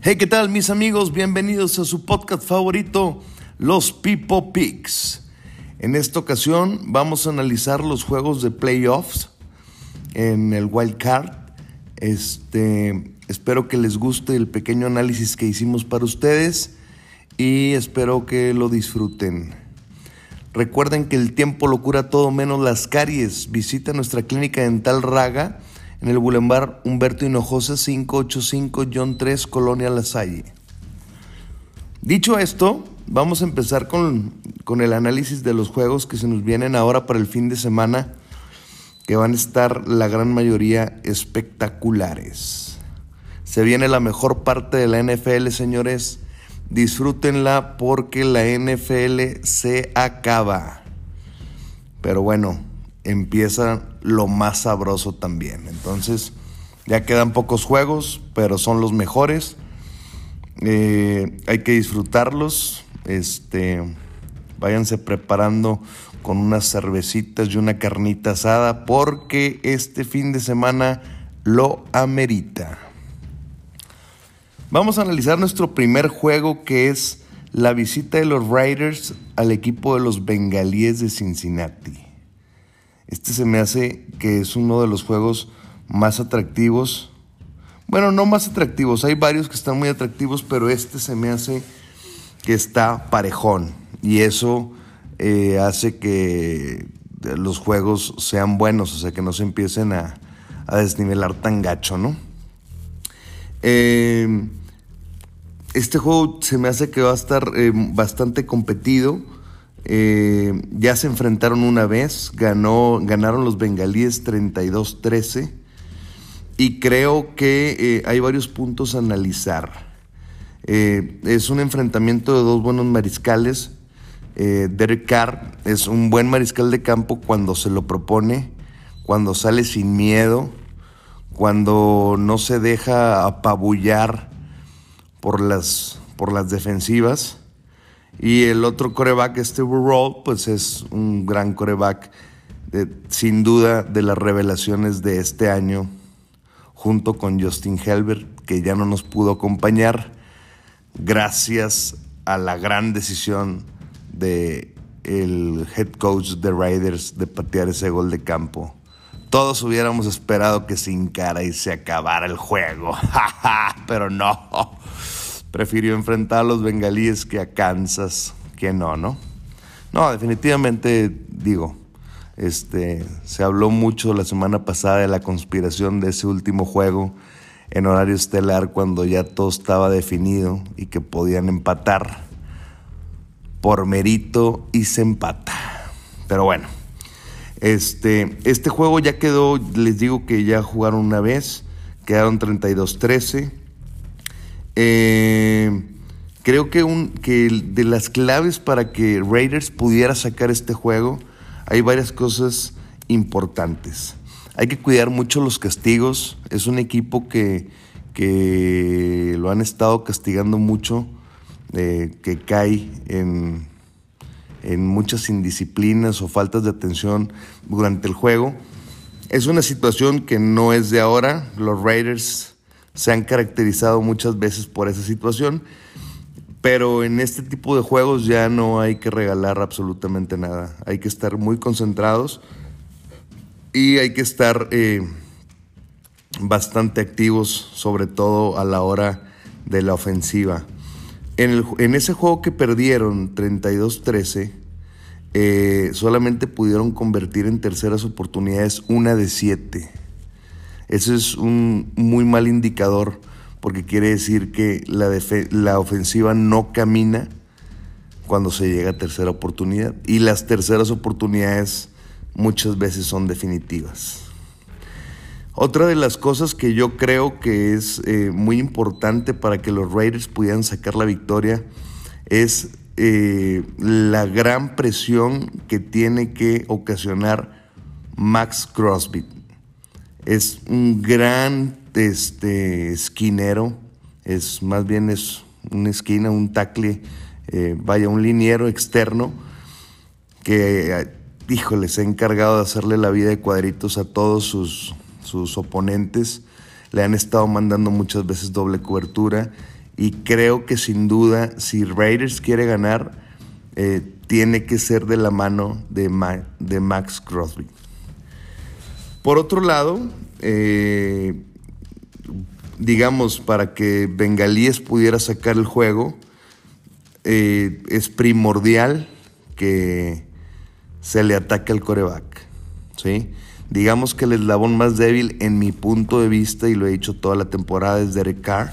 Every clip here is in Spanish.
Hey, ¿qué tal mis amigos? Bienvenidos a su podcast favorito, Los People Picks. En esta ocasión vamos a analizar los juegos de playoffs en el Wild Card. Este, espero que les guste el pequeño análisis que hicimos para ustedes y espero que lo disfruten. Recuerden que el tiempo lo cura todo menos las caries. Visita nuestra clínica dental Raga en el Boulevard Humberto Hinojosa 585 John 3 Colonia La Salle. Dicho esto, vamos a empezar con, con, el análisis de los juegos que se nos vienen ahora para el fin de semana, que van a estar la gran mayoría espectaculares. Se viene la mejor parte de la NFL, señores. Disfrútenla porque la NFL se acaba. Pero bueno, empieza lo más sabroso también. Entonces, ya quedan pocos juegos, pero son los mejores. Eh, hay que disfrutarlos. Este, váyanse preparando con unas cervecitas y una carnita asada porque este fin de semana lo amerita. Vamos a analizar nuestro primer juego que es la visita de los Riders al equipo de los Bengalíes de Cincinnati. Este se me hace que es uno de los juegos más atractivos. Bueno, no más atractivos, hay varios que están muy atractivos, pero este se me hace que está parejón. Y eso eh, hace que los juegos sean buenos, o sea, que no se empiecen a, desnivelar tan gacho, ¿no? Eh, este juego se me hace que va a estar eh, bastante competido eh, ya se enfrentaron una vez, ganó, ganaron los bengalíes 32-13 y creo que eh, hay varios puntos a analizar. Eh, es un enfrentamiento de dos buenos mariscales. Derek Carr es un buen mariscal de campo cuando se lo propone, cuando sale sin miedo, cuando no se deja apabullar por las, por las defensivas. Y el otro coreback, Steve Roll, pues es un gran coreback, sin duda de las revelaciones de este año, junto con Justin Helbert, que ya no nos pudo acompañar, gracias a la gran decisión de el head coach de Raiders de patear ese gol de campo. Todos hubiéramos esperado que se encara y se acabara el juego, pero no prefirió enfrentar a los bengalíes que a Kansas, que no, ¿no? No, definitivamente digo, este, se habló mucho la semana pasada de la conspiración de ese último juego en horario estelar cuando ya todo estaba definido y que podían empatar por mérito y se empata. Pero bueno, este, este juego ya quedó, les digo que ya jugaron una vez, quedaron 32-13. Eh, creo que, un, que de las claves para que Raiders pudiera sacar este juego, hay varias cosas importantes. Hay que cuidar mucho los castigos. Es un equipo que, que lo han estado castigando mucho, eh, que cae en, en muchas indisciplinas o faltas de atención durante el juego. Es una situación que no es de ahora. Los Raiders se han caracterizado muchas veces por esa situación, pero en este tipo de juegos ya no hay que regalar absolutamente nada, hay que estar muy concentrados y hay que estar eh, bastante activos, sobre todo a la hora de la ofensiva. En, ese juego que perdieron 32-13, eh, solamente pudieron convertir en terceras oportunidades una de siete. Eso es un muy mal indicador porque quiere decir que la, la ofensiva no camina cuando se llega a tercera oportunidad. Y las terceras oportunidades muchas veces son definitivas. Otra de las cosas que yo creo que es eh, muy importante para que los Raiders pudieran sacar la victoria es eh, la gran presión que tiene que ocasionar Max Crosby es un gran este, esquinero, es más bien es una esquina, un tackle, eh, vaya, un liniero externo que, híjole, se ha encargado de hacerle la vida de cuadritos a todos sus, sus oponentes. Le han estado mandando muchas veces doble cobertura y creo que sin duda si Raiders quiere ganar, eh, tiene que ser de la mano de, de Max Crosby. Por otro lado, eh, digamos, para que Bengalíes pudiera sacar el juego, eh, es primordial que se le ataque al coreback. ¿sí? Digamos que el eslabón más débil en mi punto de vista, y lo he dicho toda la temporada, es Derek Carr.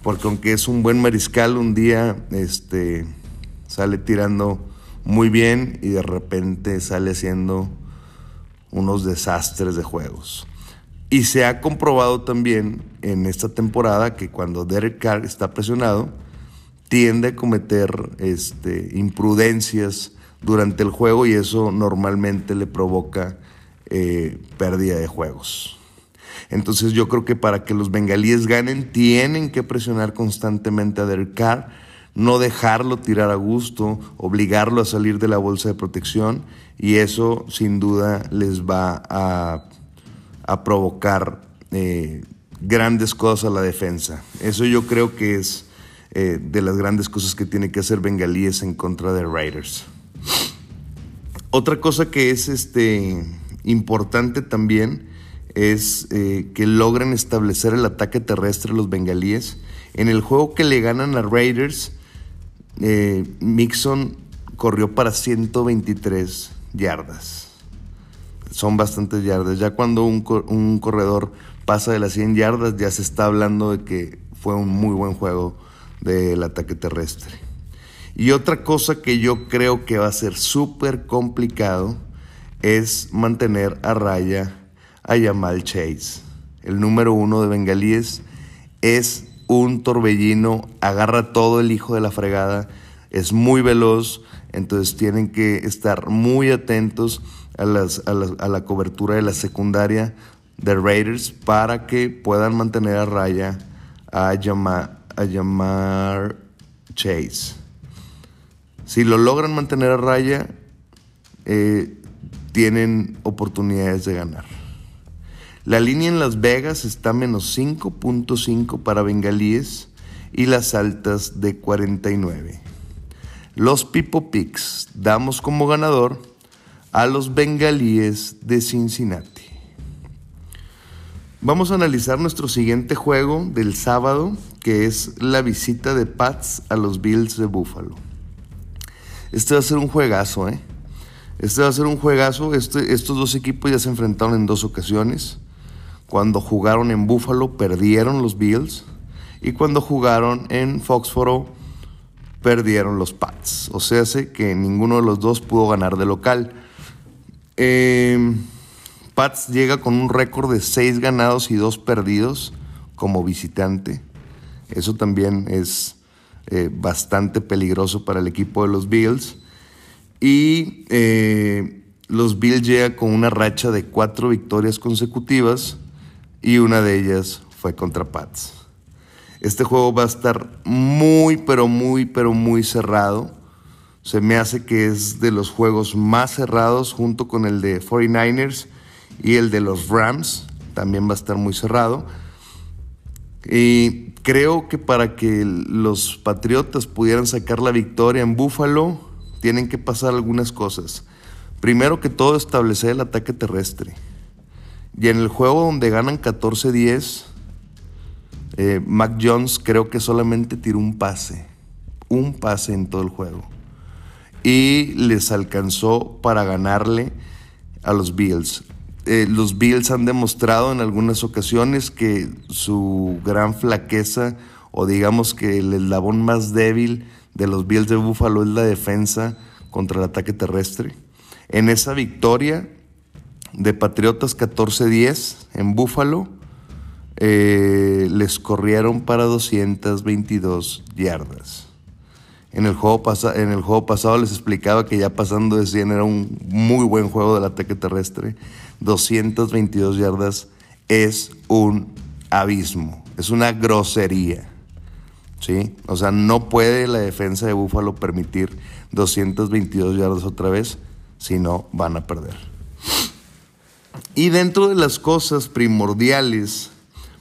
Porque aunque es un buen mariscal, un día este, sale tirando muy bien y de repente sale haciendo unos desastres de juegos. Y se ha comprobado también en esta temporada que cuando Derek Carr está presionado, tiende a cometer este, imprudencias durante el juego y eso normalmente le provoca eh, pérdida de juegos. Entonces yo creo que para que los bengalíes ganen tienen que presionar constantemente a Derek Carr, no dejarlo tirar a gusto, obligarlo a salir de la bolsa de protección y eso sin duda les va a, provocar eh, grandes cosas a la defensa. Eso yo creo que es eh, de las grandes cosas que tiene que hacer Bengalíes en contra de Raiders. Otra cosa que es este, importante también es eh, que logren establecer el ataque terrestre los bengalíes. En el juego que le ganan a Raiders, Mixon corrió para 123 yardas. Son bastantes yardas. Ya cuando un, un corredor pasa de las 100 yardas, ya se está hablando de que fue un muy buen juego del ataque terrestre. Y otra cosa que yo creo que va a ser súper complicado es mantener a raya a Yamal Chase. El número uno de Bengalíes es un torbellino, agarra todo el hijo de la fregada, es muy veloz, entonces tienen que estar muy atentos a, la, cobertura de la secundaria de Raiders para que puedan mantener a raya a, a Yamar Chase. Si lo logran mantener a raya, eh, tienen oportunidades de ganar. La línea en Las Vegas está menos 5.5 para bengalíes y las altas de 49. Los Pipo Picks damos como ganador a los bengalíes de Cincinnati. Vamos a analizar nuestro siguiente juego del sábado, que es la visita de Pats a los Bills de Buffalo. Este va a ser un juegazo, ¿eh? Este va a ser un juegazo. Este, estos dos equipos ya se enfrentaron en dos ocasiones. Cuando jugaron en Buffalo perdieron los Bills y cuando jugaron en Foxboro perdieron los Pats. O sea, sé que ninguno de los dos pudo ganar de local. Em, Pats llega con un récord de 6 ganados y 2 perdidos como visitante. Eso también es eh, bastante peligroso para el equipo de los Bills. Y eh, los Bills llegan con una racha de 4 victorias consecutivas y una de ellas fue contra Pats. Este juego va a estar muy, pero muy, pero muy cerrado. Se me hace que es de los juegos más cerrados junto con el de 49ers y el de los Rams. También va a estar muy cerrado. Y creo que para que los Patriotas pudieran sacar la victoria en Buffalo, tienen que pasar algunas cosas. Primero que todo, establecer el ataque terrestre. Y en el juego donde ganan 14-10, eh, Mac Jones creo que solamente tiró un pase. Un pase en todo el juego. Y les alcanzó para ganarle a los Bills. Eh, los Bills han demostrado en algunas ocasiones que su gran flaqueza o digamos que el eslabón más débil de los Bills de Buffalo es la defensa contra el ataque terrestre. En esa victoria de Patriotas 14-10 en Búfalo, eh, les corrieron para 222 yardas. En el, juego en el juego pasado les explicaba que ya pasando de 100 era un muy buen juego del ataque terrestre. 222 yardas es un abismo, es una grosería. ¿sí? O sea, no puede la defensa de Búfalo permitir 222 yardas otra vez, si no van a perder. Y dentro de las cosas primordiales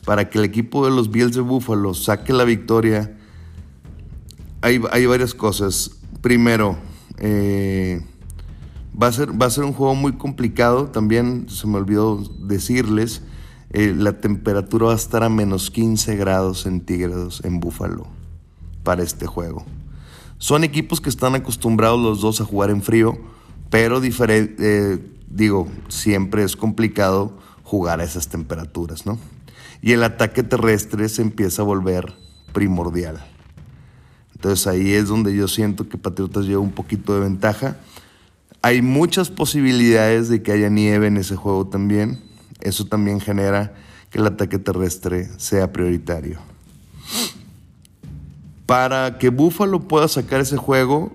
para que el equipo de los Bills de Buffalo saque la victoria, hay, varias cosas. Primero, eh, va, a ser, va a ser un juego muy complicado. También se me olvidó decirles, eh, la temperatura va a estar a menos 15 grados centígrados en Buffalo para este juego. Son equipos que están acostumbrados los dos a jugar en frío, pero eh, digo, siempre es complicado jugar a esas temperaturas, ¿no? Y el ataque terrestre se empieza a volver primordial. Entonces ahí es donde yo siento que Patriotas lleva un poquito de ventaja. Hay muchas posibilidades de que haya nieve en ese juego también. Eso también genera que el ataque terrestre sea prioritario. Para que Buffalo pueda sacar ese juego,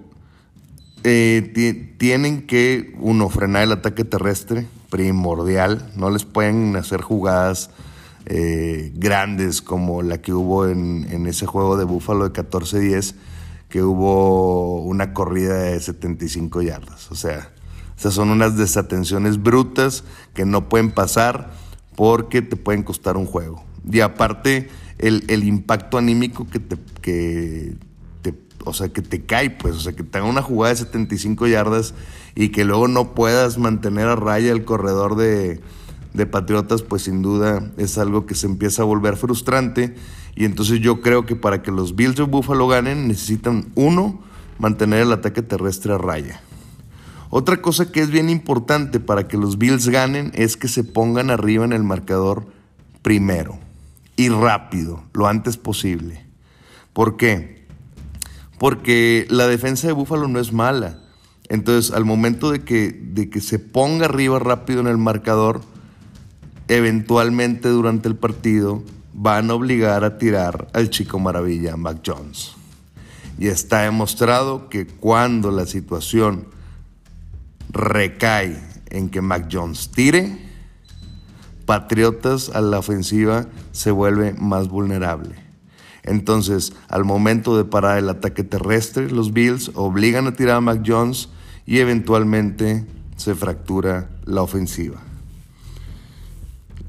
eh, tienen que, uno, frenar el ataque terrestre, primordial. No les pueden hacer jugadas eh, grandes como la que hubo en, ese juego de Buffalo de 14-10, que hubo una corrida de 75 yardas. O sea, esas son unas desatenciones brutas que no pueden pasar porque te pueden costar un juego. Y aparte, el, impacto anímico que te, o sea, que te cae, pues, o sea, que te una jugada de 75 yardas y que luego no puedas mantener a raya el corredor de, de Patriotas, pues sin duda es algo que se empieza a volver frustrante. Y entonces yo creo que para que los Bills de Buffalo ganen, necesitan, uno, mantener el ataque terrestre a raya. Otra cosa que es bien importante para que los Bills ganen es que se pongan arriba en el marcador primero y rápido, lo antes posible. ¿Por qué? Porque la defensa de Búfalo no es mala. Entonces, al momento de que, de que se ponga arriba rápido en el marcador, eventualmente durante el partido van a obligar a tirar al chico maravilla, Mac Jones. Y está demostrado que cuando la situación recae en que Mac Jones tire, Patriotas a la ofensiva se vuelve más vulnerable. Entonces, al momento de parar el ataque terrestre, los Bills obligan a tirar a Mac Jones y eventualmente se fractura la ofensiva.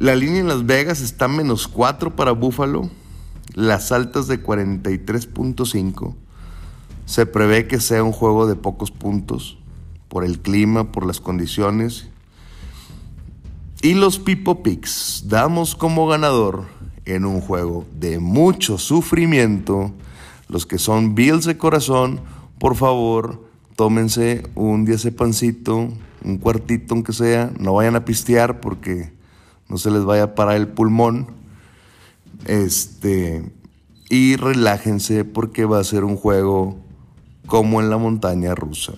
La línea en Las Vegas está menos 4 para Buffalo, las altas de 43.5. Se prevé que sea un juego de pocos puntos por el clima, por las condiciones y los Pipo Picks damos como ganador en un juego de mucho sufrimiento. Los que son Bills de corazón, por favor, tómense un pancito, un cuartito aunque sea, no vayan a pistear porque no se les vaya a parar el pulmón. Este, y relájense porque va a ser un juego como en la montaña rusa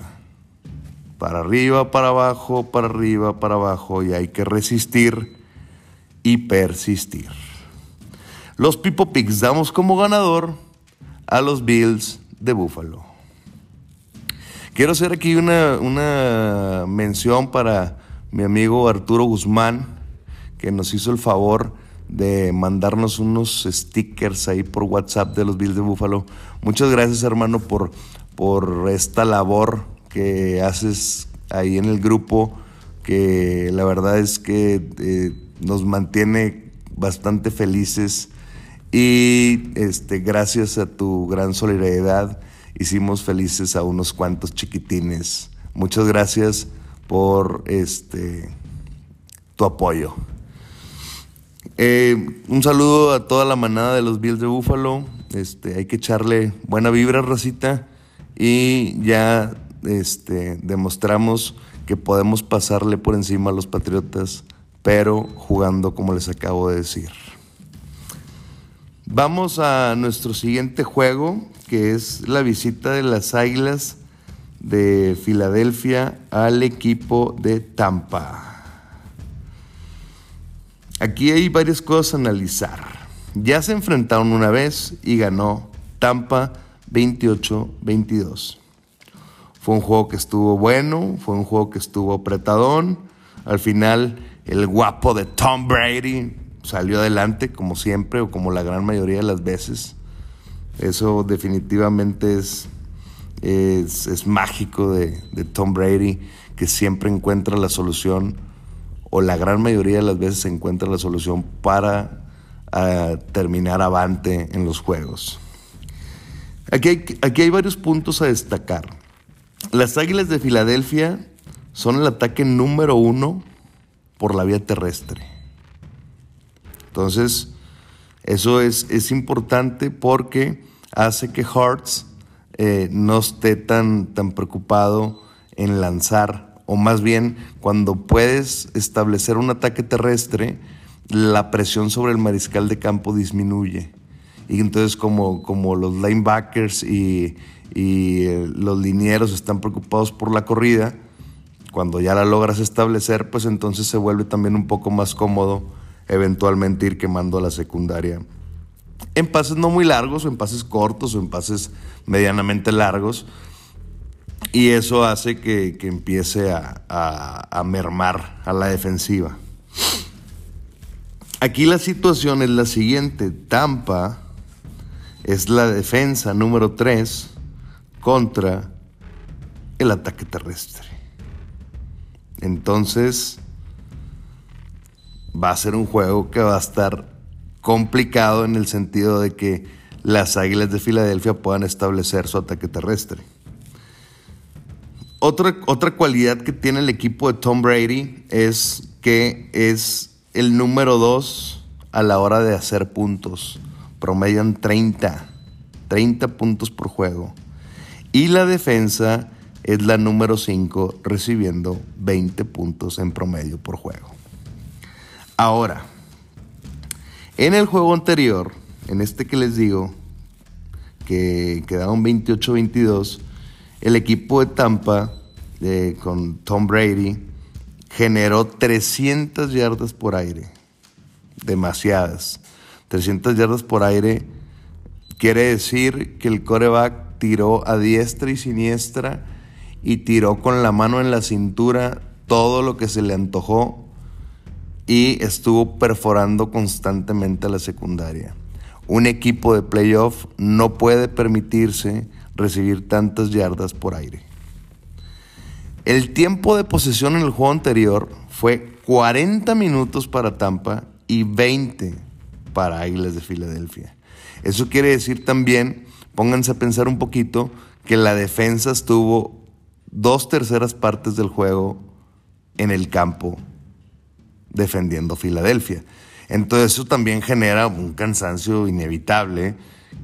para arriba, para abajo, para arriba, para abajo, y hay que resistir y persistir. Los Pipo Picks damos como ganador a los Bills de Buffalo. Quiero hacer aquí una, una mención para mi amigo Arturo Guzmán, que nos hizo el favor de mandarnos unos stickers ahí por WhatsApp de los Bills de Buffalo. Muchas gracias, hermano, por, por esta labor que haces ahí en el grupo, que la verdad es que eh, nos mantiene bastante felices y este, gracias a tu gran solidaridad hicimos felices a unos cuantos chiquitines. Muchas gracias por este, tu apoyo. Eh, un saludo a toda la manada de los Bills de Búfalo. Este, hay que echarle buena vibra, racita. Y ya este, demostramos que podemos pasarle por encima a los Patriotas, pero jugando como les acabo de decir. Vamos a nuestro siguiente juego, que es la visita de las Águilas de Filadelfia al equipo de Tampa. Aquí hay varias cosas a analizar. Ya se enfrentaron una vez y ganó Tampa 28-22. Fue un juego que estuvo bueno, fue un juego que estuvo apretadón. Al final, el guapo de Tom Brady salió adelante, como siempre, o como la gran mayoría de las veces. Eso definitivamente es, es, mágico de, de Tom Brady, que siempre encuentra la solución, o la gran mayoría de las veces encuentra la solución para a terminar avante en los juegos. Aquí hay, aquí hay varios puntos a destacar. Las Águilas de Filadelfia son el ataque número uno por la vía terrestre. Entonces, eso es, es importante porque hace que Hearts eh, no esté tan, tan preocupado en lanzar, o más bien cuando puedes establecer un ataque terrestre, la presión sobre el mariscal de campo disminuye. Y entonces como, como los linebackers y, y eh, los linieros están preocupados por la corrida, cuando ya la logras establecer, pues entonces se vuelve también un poco más cómodo eventualmente ir quemando a la secundaria. En pases no muy largos, o en pases cortos, o en pases medianamente largos. Y eso hace que, empiece a, a mermar a la defensiva. Aquí la situación es la siguiente. Tampa es la defensa número 3 contra el ataque terrestre. Entonces, va a ser un juego que va a estar complicado en el sentido de que las Águilas de Filadelfia puedan establecer su ataque terrestre. Otra, otra cualidad que tiene el equipo de Tom Brady es que es el número 2 a la hora de hacer puntos. Promedian 30, 30 puntos por juego. Y la defensa es la número 5 recibiendo 20 puntos en promedio por juego. Ahora, en el juego anterior, en este que les digo, que quedaron 28-22, el equipo de Tampa con Tom Brady generó 300 yardas por aire. Demasiadas. 300 yardas por aire quiere decir que el coreback tiró a diestra y siniestra y tiró con la mano en la cintura todo lo que se le antojó y estuvo perforando constantemente la secundaria. Un equipo de playoff no puede permitirse recibir tantas yardas por aire. El tiempo de posesión en el juego anterior fue 40 minutos para Tampa y 20 para Águilas de Filadelfia. Eso quiere decir también, pónganse a pensar un poquito, que la defensa estuvo dos terceras partes del juego en el campo defendiendo Filadelfia. Entonces eso también genera un cansancio inevitable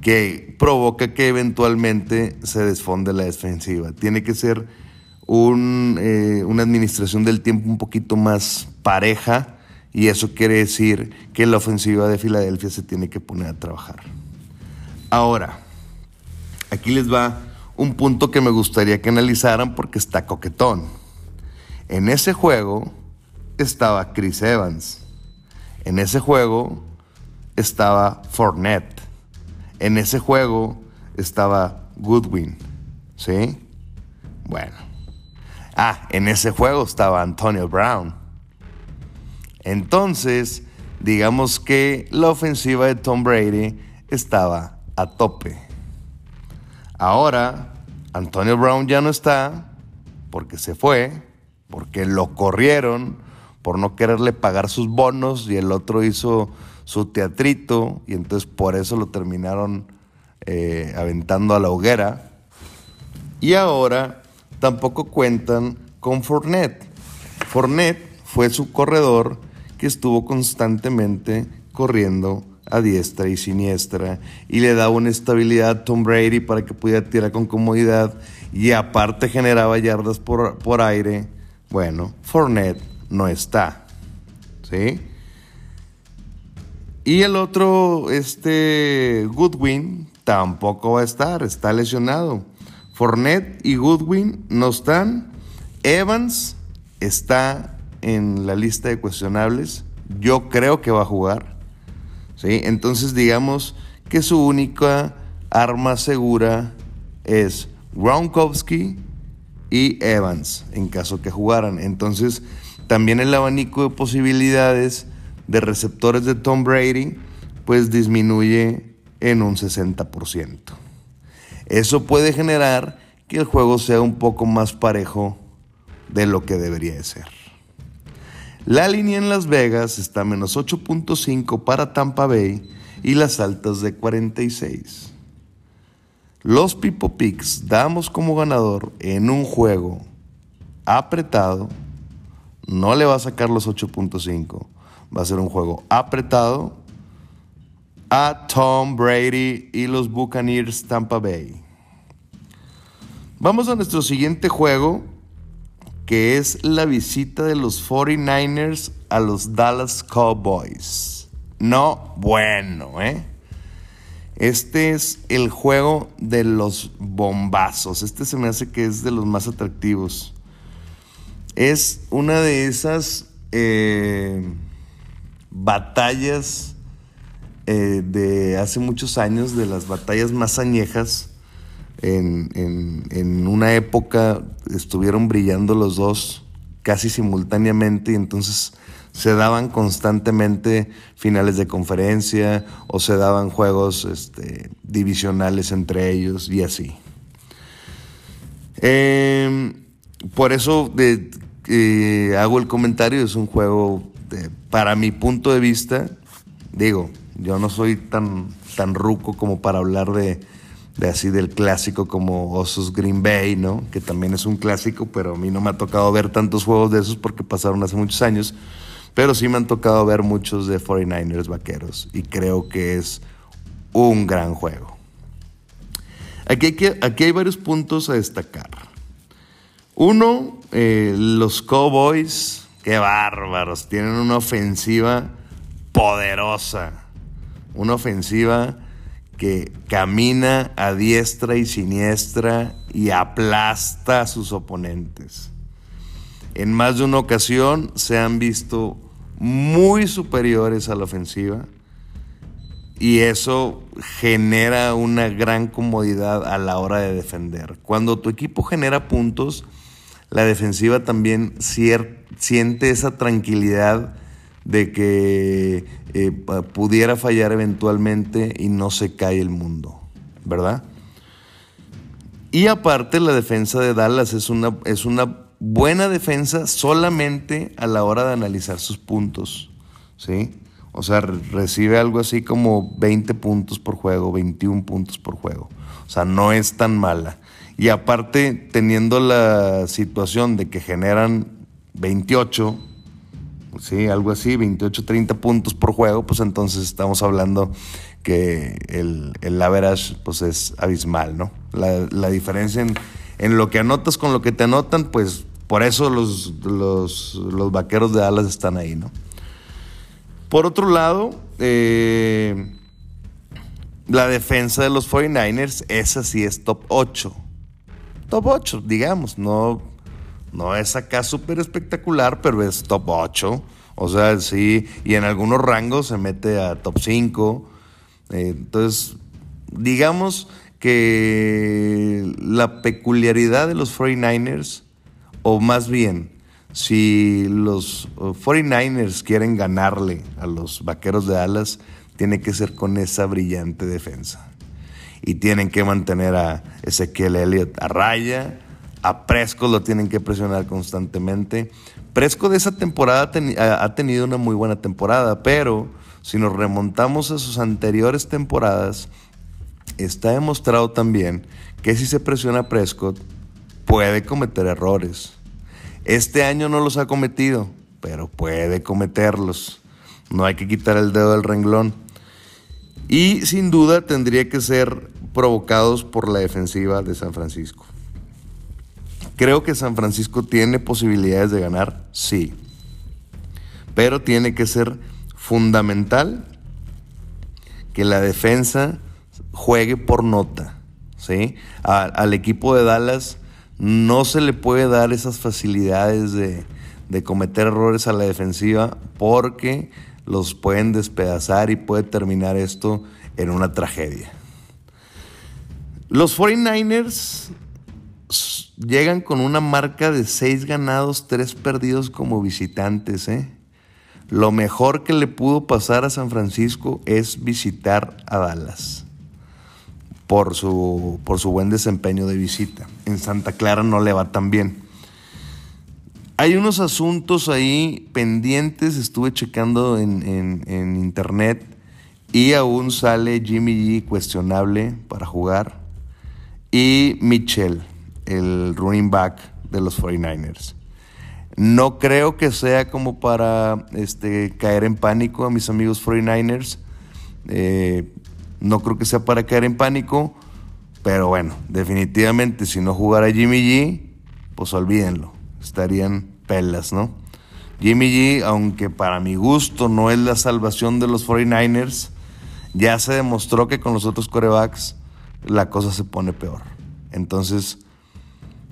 que provoca que eventualmente se desfonde la defensiva. Tiene que ser eh, una administración del tiempo un poquito más pareja y eso quiere decir que la ofensiva de Filadelfia se tiene que poner a trabajar. Ahora, aquí les va un punto que me gustaría que analizaran porque está coquetón. En ese juego estaba Chris Evans. En ese juego estaba Fournette. En ese juego estaba Goodwin. ¿Sí? Bueno. Ah, en ese juego estaba Antonio Brown. Entonces, digamos que la ofensiva de Tom Brady estaba a tope. Ahora, Antonio Brown ya no está porque se fue, porque lo corrieron por no quererle pagar sus bonos y el otro hizo su teatrito y entonces por eso lo terminaron eh, aventando a la hoguera. Y ahora tampoco cuentan con Fournette. Fournette fue su corredor que estuvo constantemente corriendo a diestra y siniestra y le daba una estabilidad a Tom Brady para que pudiera tirar con comodidad y aparte generaba yardas por, por aire. Bueno, Fournette no está. ¿Sí? Y el otro, este Goodwin, tampoco va a estar, está lesionado. Fournette y Goodwin no están. Evans está en la lista de cuestionables. Yo creo que va a jugar. Entonces digamos que su única arma segura es Gronkowski y Evans en caso que jugaran. Entonces también el abanico de posibilidades de receptores de Tom Brady pues disminuye en un 60%. Eso puede generar que el juego sea un poco más parejo de lo que debería de ser. La línea en Las Vegas está a menos 8.5 para Tampa Bay y las altas de 46. Los Pipo Picks damos como ganador en un juego apretado. No le va a sacar los 8.5. Va a ser un juego apretado a Tom Brady y los Buccaneers Tampa Bay. Vamos a nuestro siguiente juego que es la visita de los 49ers a los Dallas Cowboys. No, bueno, ¿eh? Este es el juego de los bombazos. Este se me hace que es de los más atractivos. Es una de esas eh, batallas eh, de hace muchos años, de las batallas más añejas en, una época estuvieron brillando los dos casi simultáneamente y entonces se daban constantemente finales de conferencia o se daban juegos este, divisionales entre ellos y así. Em, por eso eh, hago el comentario, es un juego, para mi punto de vista, digo, yo no soy tan, tan ruco como para hablar de, de así del clásico como Osos Green Bay, ¿no? Que también es un clásico, pero a mí no me ha tocado ver tantos juegos de esos porque pasaron hace muchos años. Pero sí me han tocado ver muchos de 49ers vaqueros y creo que es un gran juego. Aquí hay, aquí hay varios puntos a destacar. Uno, eh, los Cowboys, qué bárbaros, tienen una ofensiva poderosa. Una ofensiva que camina a diestra y siniestra y aplasta a sus oponentes. En más de una ocasión se han visto muy superiores a la ofensiva y eso genera una gran comodidad a la hora de defender. Cuando tu equipo genera puntos, la defensiva también siente esa tranquilidad de que eh, pudiera fallar eventualmente y no se cae el mundo, ¿verdad? Y aparte la defensa de Dallas es una, es una buena defensa solamente a la hora de analizar sus puntos, ¿sí? O sea, recibe algo así como 20 puntos por juego, 21 puntos por juego. O sea, no es tan mala. Y aparte, teniendo la situación de que generan 28, sí, algo así, 28, 30 puntos por juego, pues entonces estamos hablando que el, el average pues es abismal, ¿no? La, diferencia en, lo que anotas con lo que te anotan, pues por eso los, los, vaqueros de alas están ahí, ¿no? Por otro lado, eh, la defensa de los 49ers, esa sí es top 8. Top 8, digamos, no no es acá súper espectacular, pero es top 8. O sea, sí, y en algunos rangos se mete a top 5. Eh, entonces, digamos que la peculiaridad de los 49ers, o más bien, si los 49ers quieren ganarle a los Vaqueros de Dallas, tiene que ser con esa brillante defensa. Y tienen que mantener a Ezequiel Elliott a raya, a Presco lo tienen que presionar constantemente. Presco de esa temporada ha tenido una muy buena temporada, pero si nos remontamos a sus anteriores temporadas, está demostrado también que si se presiona a Prescott, puede cometer errores. Este año no los ha cometido, pero puede cometerlos. No hay que quitar el dedo del renglón. Y sin duda tendría que ser provocados por la defensiva de San Francisco. ¿Creo que San Francisco tiene posibilidades de ganar? Sí. Pero tiene que ser fundamental que la defensa juegue por nota. ¿sí? al equipo de Dallas no se le puede dar esas facilidades de, de cometer errores a la defensiva porque los pueden despedazar y puede terminar esto en una tragedia. Los 49ers llegan con una marca de seis ganados, tres perdidos como visitantes. ¿eh? Lo mejor que le pudo pasar a San Francisco es visitar a Dallas por su, por su buen desempeño de visita. En Santa Clara no le va tan bien. Hay unos asuntos ahí pendientes, estuve checando en, en internet y aún sale Jimmy G cuestionable para jugar y Mitchell, el running back de los 49ers. No creo que sea como para este, caer en pánico a mis amigos 49ers. Eh, no creo que sea para caer en pánico. Pero bueno, definitivamente si no jugara Jimmy G, pues olvídenlo. Estarían pelas, ¿no? Jimmy G, aunque para mi gusto no es la salvación de los 49ers, ya se demostró que con los otros corebacks la cosa se pone peor. Entonces,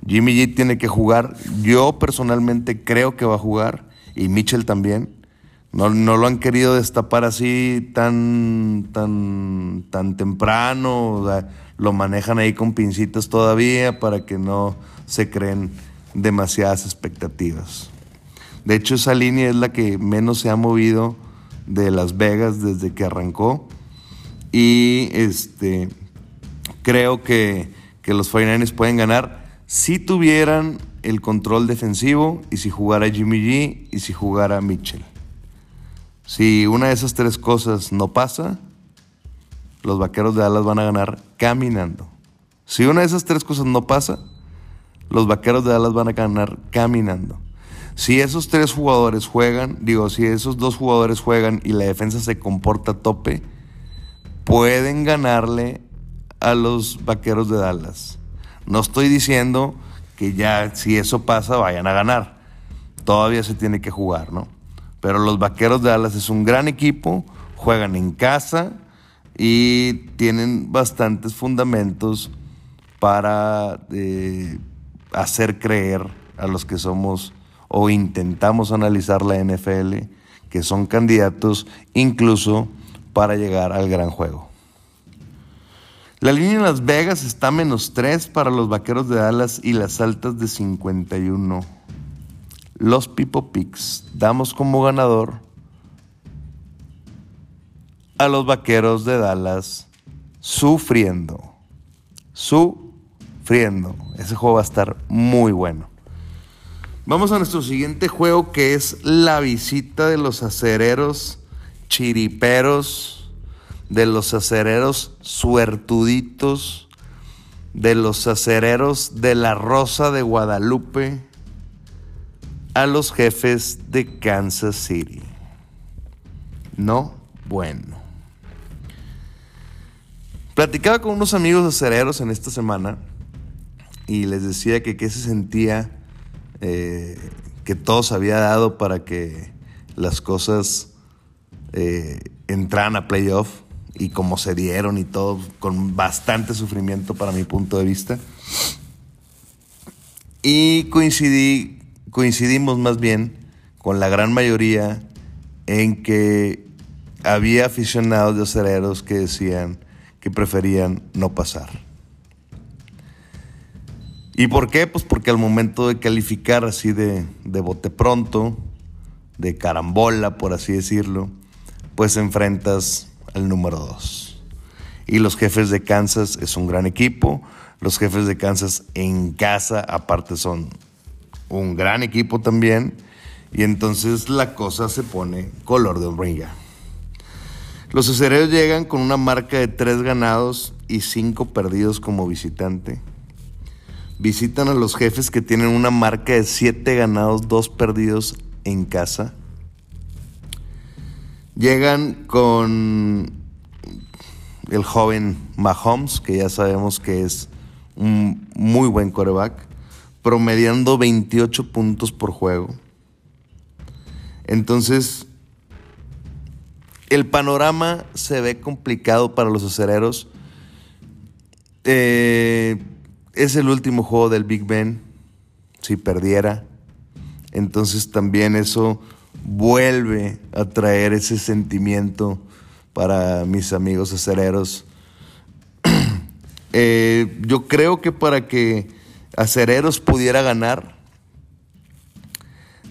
Jimmy G tiene que jugar. Yo personalmente creo que va a jugar y Mitchell también. No, lo han querido destapar así tan, tan, tan temprano. lo manejan ahí con pincitas todavía para que no se creen demasiadas expectativas. De hecho, esa línea es la que menos se ha movido de Las Vegas desde que arrancó. Y este, creo que, que los 49ers pueden ganar si tuvieran el control defensivo y si jugara Jimmy G y si jugara Mitchell. Si una de esas tres cosas no pasa, los Vaqueros de Dallas van a ganar caminando. Si una de esas tres cosas no pasa, los Vaqueros de Dallas van a ganar caminando. Si esos tres jugadores juegan, digo, si esos dos jugadores juegan y la defensa se comporta a tope, pueden ganarle a los Vaqueros de Dallas. No estoy diciendo que ya si eso pasa vayan a ganar. Todavía se tiene que jugar, ¿no? Pero los Vaqueros de Dallas es un gran equipo, juegan en casa y tienen bastantes fundamentos para eh, hacer creer a los que somos o intentamos analizar la NFL que son candidatos incluso para llegar al gran juego. La línea en Las Vegas está menos 3 para los Vaqueros de Dallas y las altas de 51. Los Pipo Picks damos como ganador a los Vaqueros de Dallas sufriendo. Sufriendo. Ese juego va a estar muy bueno. Vamos a nuestro siguiente juego que es la visita de los acereros chiriperos de los acereros suertuditos, de los acereros de la Rosa de Guadalupe, a los jefes de Kansas City. No, bueno. Platicaba con unos amigos acereros en esta semana y les decía que qué se sentía eh, que todo se había dado para que las cosas eh, entraran a playoff y cómo se dieron y todo, con bastante sufrimiento para mi punto de vista. Y coincidí, coincidimos más bien con la gran mayoría en que había aficionados de acereros que decían que preferían no pasar. ¿Y por qué? Pues porque al momento de calificar así de, de bote pronto, de carambola, por así decirlo, pues enfrentas el número 2. Y los jefes de Kansas es un gran equipo. Los jefes de Kansas en casa aparte son un gran equipo también. Y entonces la cosa se pone color de hormiga. Los acereros llegan con una marca de 3 ganados y 5 perdidos como visitante. Visitan a los jefes que tienen una marca de 7 ganados, 2 perdidos en casa. Llegan con el joven Mahomes, que ya sabemos que es un muy buen coreback, promediando 28 puntos por juego. Entonces, el panorama se ve complicado para los acereros. Eh, es el último juego del Big Ben. Si perdiera, entonces también eso vuelve a traer ese sentimiento para mis amigos acereros. Eh, yo creo que para que Acereros pudiera ganar,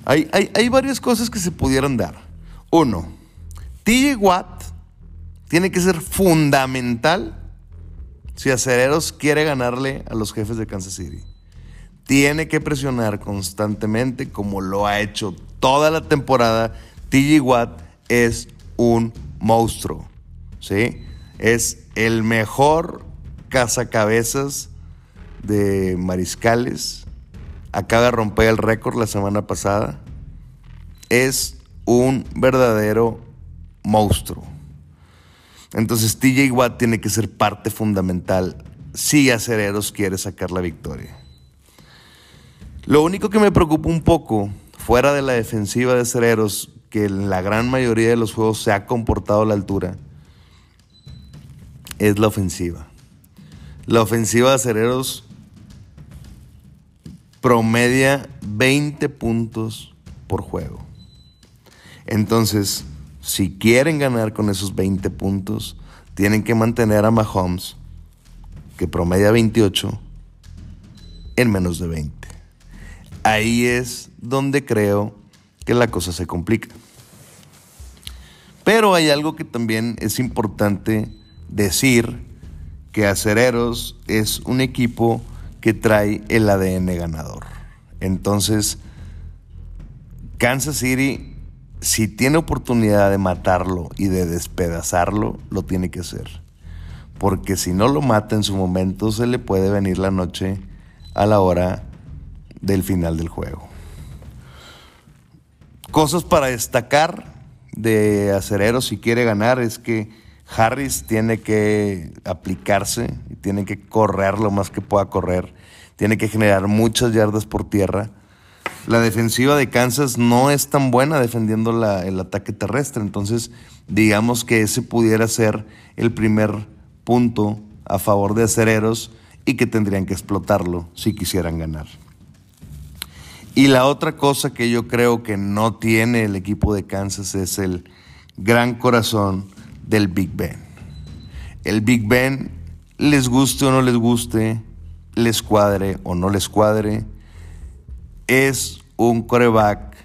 hay, hay, varias cosas que se pudieran dar. Uno, TJ Watt tiene que ser fundamental si Acereros quiere ganarle a los jefes de Kansas City. Tiene que presionar constantemente como lo ha hecho toda la temporada. TJ Watt es un monstruo, ¿sí? Es el mejor cazacabezas de mariscales. Acaba de romper el récord la semana pasada. Es un verdadero monstruo. Entonces TJ Watt tiene que ser parte fundamental si Acereros quiere sacar la victoria. Lo único que me preocupa un poco, fuera de la defensiva de Acereros, que en la gran mayoría de los juegos se ha comportado a la altura, es la ofensiva. La ofensiva de Acereros promedia 20 puntos por juego. Entonces, si quieren ganar con esos 20 puntos, tienen que mantener a Mahomes, que promedia 28, en menos de 20. Ahí es donde creo que la cosa se complica. Pero hay algo que también es importante decir, que Acereros es un equipo que trae el ADN ganador. Entonces, Kansas City si tiene oportunidad de matarlo y de despedazarlo, lo tiene que hacer. Porque si no lo mata en su momento, se le puede venir la noche a la hora del final del juego. Cosas para destacar de Acerero si quiere ganar es que Harris tiene que aplicarse, tiene que correr lo más que pueda correr, tiene que generar muchas yardas por tierra la defensiva de Kansas no es tan buena defendiendo el ataque terrestre. Entonces, digamos que ese pudiera ser el primer punto a favor de acereros y que tendrían que explotarlo si quisieran ganar. Y la otra cosa que yo creo que no tiene el equipo de Kansas es el gran corazón del Big Ben. El Big Ben, les guste o no les guste, les cuadre o no les cuadre, es un coreback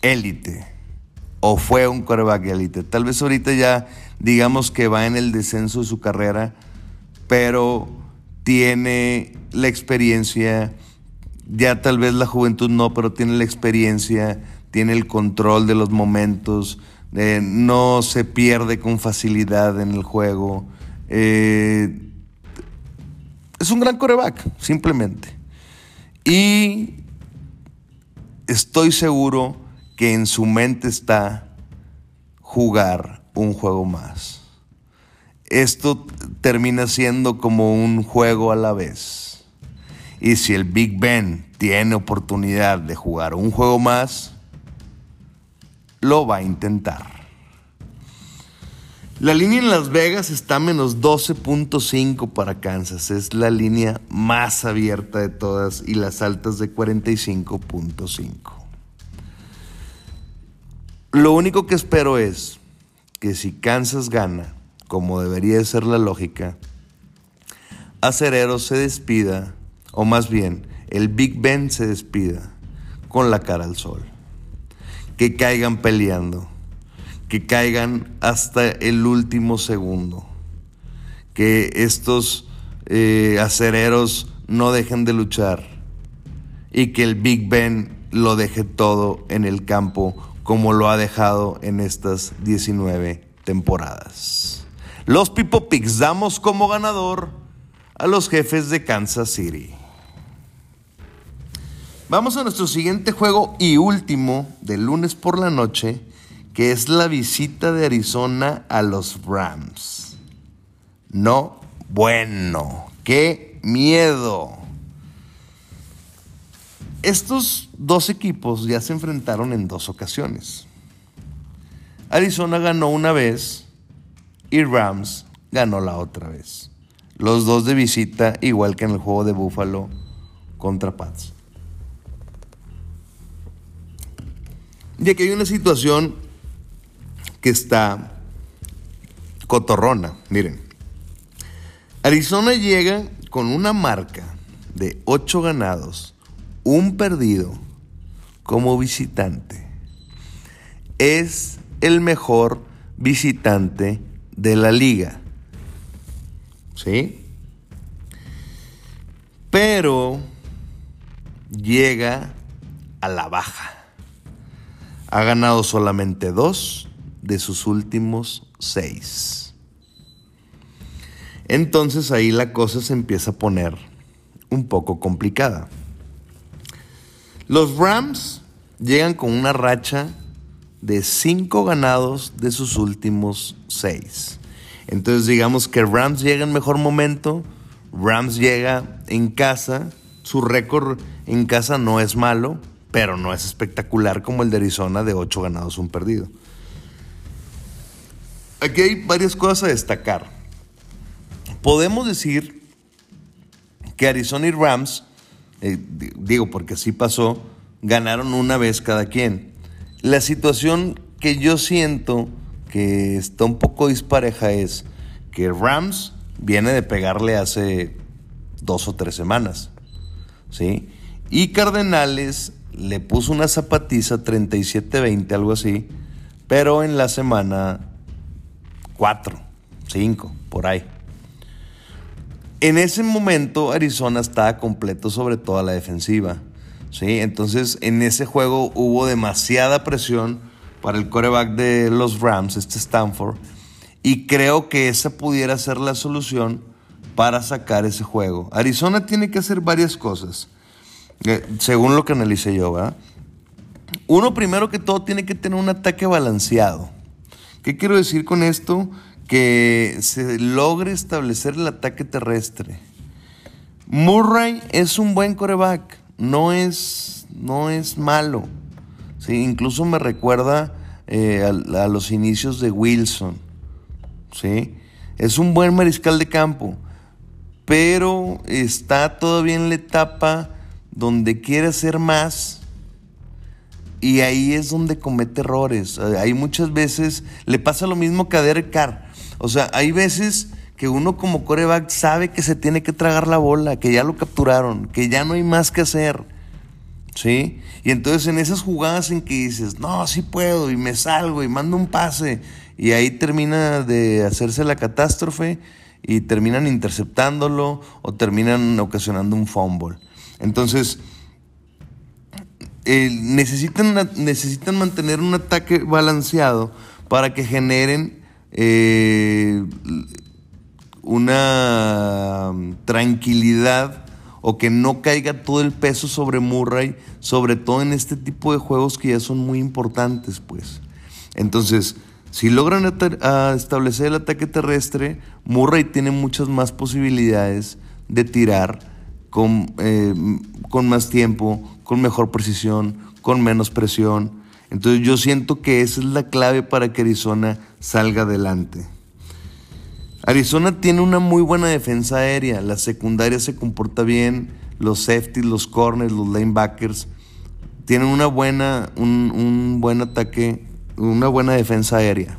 élite o fue un coreback élite. Tal vez ahorita ya digamos que va en el descenso de su carrera, pero tiene la experiencia, ya tal vez la juventud no, pero tiene la experiencia, tiene el control de los momentos, eh, no se pierde con facilidad en el juego. Eh, es un gran coreback, simplemente. Y estoy seguro que en su mente está jugar un juego más. Esto termina siendo como un juego a la vez. Y si el Big Ben tiene oportunidad de jugar un juego más, lo va a intentar. La línea en Las Vegas está menos 12.5 para Kansas. Es la línea más abierta de todas y las altas de 45.5. Lo único que espero es que si Kansas gana, como debería ser la lógica, Acerero se despida, o más bien, el Big Ben se despida con la cara al sol. Que caigan peleando que caigan hasta el último segundo, que estos eh, acereros no dejen de luchar y que el Big Ben lo deje todo en el campo como lo ha dejado en estas 19 temporadas. Los Pipo Picks damos como ganador a los jefes de Kansas City. Vamos a nuestro siguiente juego y último del lunes por la noche que es la visita de Arizona a los Rams. No, bueno, qué miedo. Estos dos equipos ya se enfrentaron en dos ocasiones. Arizona ganó una vez y Rams ganó la otra vez. Los dos de visita, igual que en el juego de Buffalo contra Pats. Y aquí hay una situación que está cotorrona. Miren, Arizona llega con una marca de 8 ganados, un perdido como visitante. Es el mejor visitante de la liga. ¿Sí? Pero llega a la baja. Ha ganado solamente dos de sus últimos seis. Entonces ahí la cosa se empieza a poner un poco complicada. Los Rams llegan con una racha de cinco ganados de sus últimos seis. Entonces digamos que Rams llega en mejor momento, Rams llega en casa, su récord en casa no es malo, pero no es espectacular como el de Arizona de ocho ganados, un perdido. Aquí hay varias cosas a destacar. Podemos decir que Arizona y Rams, eh, digo porque así pasó, ganaron una vez cada quien. La situación que yo siento que está un poco dispareja es que Rams viene de pegarle hace dos o tres semanas, ¿sí? Y Cardenales le puso una zapatiza 37-20, algo así, pero en la semana 4, 5, por ahí. En ese momento Arizona estaba completo sobre toda la defensiva. ¿sí? Entonces, en ese juego hubo demasiada presión para el coreback de los Rams, este Stanford, y creo que esa pudiera ser la solución para sacar ese juego. Arizona tiene que hacer varias cosas, según lo que analicé yo. Uno, primero que todo, tiene que tener un ataque balanceado. ¿Qué quiero decir con esto? Que se logre establecer el ataque terrestre. Murray es un buen coreback no es, no es malo. ¿sí? Incluso me recuerda eh, a, a, los inicios de Wilson. ¿sí? Es un buen mariscal de campo, pero está todavía en la etapa donde quiere hacer más y ahí es donde comete errores. Hay muchas veces, le pasa lo mismo que a Derek Carr. O sea, hay veces que uno como coreback sabe que se tiene que tragar la bola, que ya lo capturaron, que ya no hay más que hacer. ¿Sí? Y entonces en esas jugadas en que dices, no, sí puedo, y me salgo y mando un pase, y ahí termina de hacerse la catástrofe y terminan interceptándolo o terminan ocasionando un fumble. Entonces, eh, necesitan, necesitan mantener un ataque balanceado para que generen eh, una tranquilidad o que no caiga todo el peso sobre Murray, sobre todo en este tipo de juegos que ya son muy importantes, pues. Entonces, si logran establecer el ataque terrestre, Murray tiene muchas más posibilidades de tirar con, eh, con más tiempo, con mejor precisión, con menos presión. Entonces yo siento que esa es la clave para que Arizona salga adelante. Arizona tiene una muy buena defensa aérea, la secundaria se comporta bien, los safeties, los corners, los linebackers tienen una buena, un, buen ataque, una buena defensa aérea.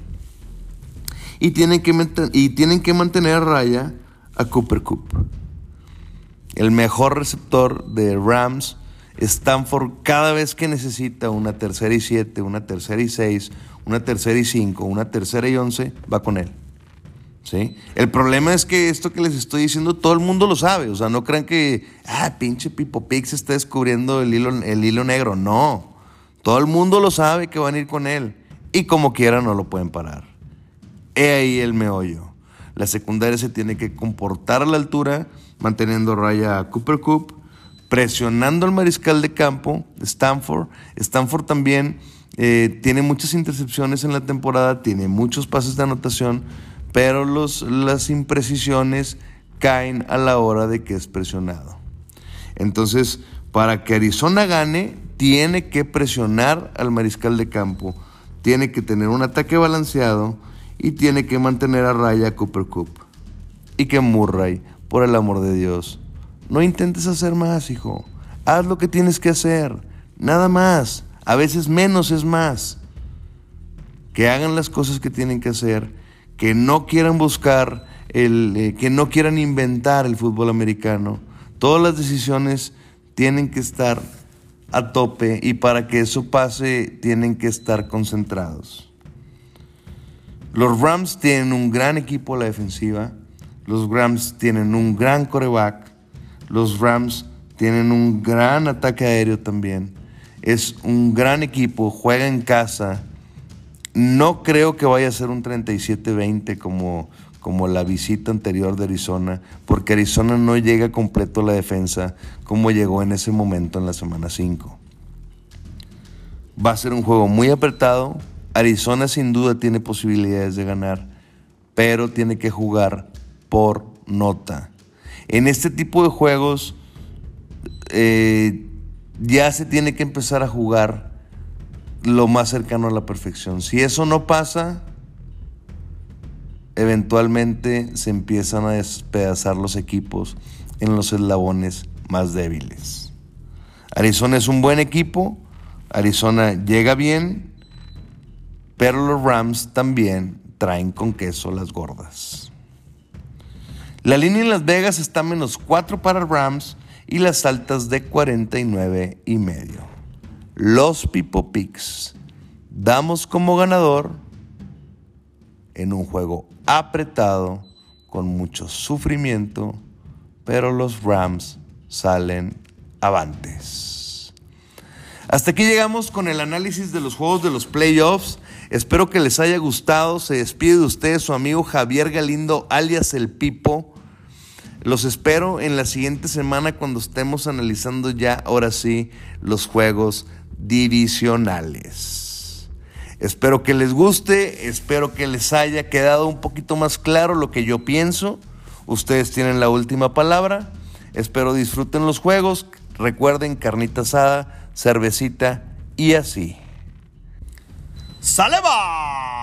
Y tienen, que y tienen que mantener a raya a Cooper Coop. El mejor receptor de Rams, Stanford, cada vez que necesita una tercera y siete, una tercera y seis, una tercera y cinco, una tercera y once, va con él. El problema es que esto que les estoy diciendo todo el mundo lo sabe, o sea, no crean que, ah, pinche Pipo Pix está descubriendo el hilo, el hilo negro, no, todo el mundo lo sabe que van a ir con él y como quiera no lo pueden parar. He ahí el meollo. La secundaria se tiene que comportar a la altura, manteniendo raya a Cooper Coop, presionando al mariscal de campo, Stanford. Stanford también eh, tiene muchas intercepciones en la temporada, tiene muchos pases de anotación, pero los, las imprecisiones caen a la hora de que es presionado. Entonces, para que Arizona gane, tiene que presionar al mariscal de campo, tiene que tener un ataque balanceado y tiene que mantener a raya a Cooper Cup. Y que Murray, por el amor de Dios, no intentes hacer más, hijo. Haz lo que tienes que hacer, nada más. A veces menos es más. Que hagan las cosas que tienen que hacer que no quieran buscar, el, eh, que no quieran inventar el fútbol americano. Todas las decisiones tienen que estar a tope y para que eso pase tienen que estar concentrados. Los Rams tienen un gran equipo a la defensiva, los Rams tienen un gran coreback, los Rams Tienen un gran ataque aéreo también. Es un gran equipo, juega en casa. No creo que vaya a ser un 37-20 como, como la visita anterior de Arizona, porque Arizona no llega completo a la defensa como llegó en ese momento en la semana 5. Va a ser un juego muy apretado. Arizona sin duda tiene posibilidades de ganar, pero tiene que jugar por nota. En este tipo de juegos eh, ya se tiene que empezar a jugar lo más cercano a la perfección. Si eso no pasa, eventualmente se empiezan a despedazar los equipos en los eslabones más débiles. Arizona es un buen equipo, Arizona llega bien, pero los Rams también traen con queso las gordas. La línea en Las Vegas está menos 4 para Rams y las altas de 49 y medio. Los Pipo Picks damos como ganador en un juego apretado, con mucho sufrimiento, pero los Rams salen avantes. Hasta aquí llegamos con el análisis de los juegos de los playoffs. Espero que les haya gustado. Se despide de ustedes su amigo Javier Galindo, alias El Pipo. Los espero en la siguiente semana cuando estemos analizando ya, ahora sí, los juegos divisionales. Espero que les guste, espero que les haya quedado un poquito más claro lo que yo pienso. Ustedes tienen la última palabra. Espero disfruten los juegos. Recuerden carnita asada, cervecita y así. ¡Sale va!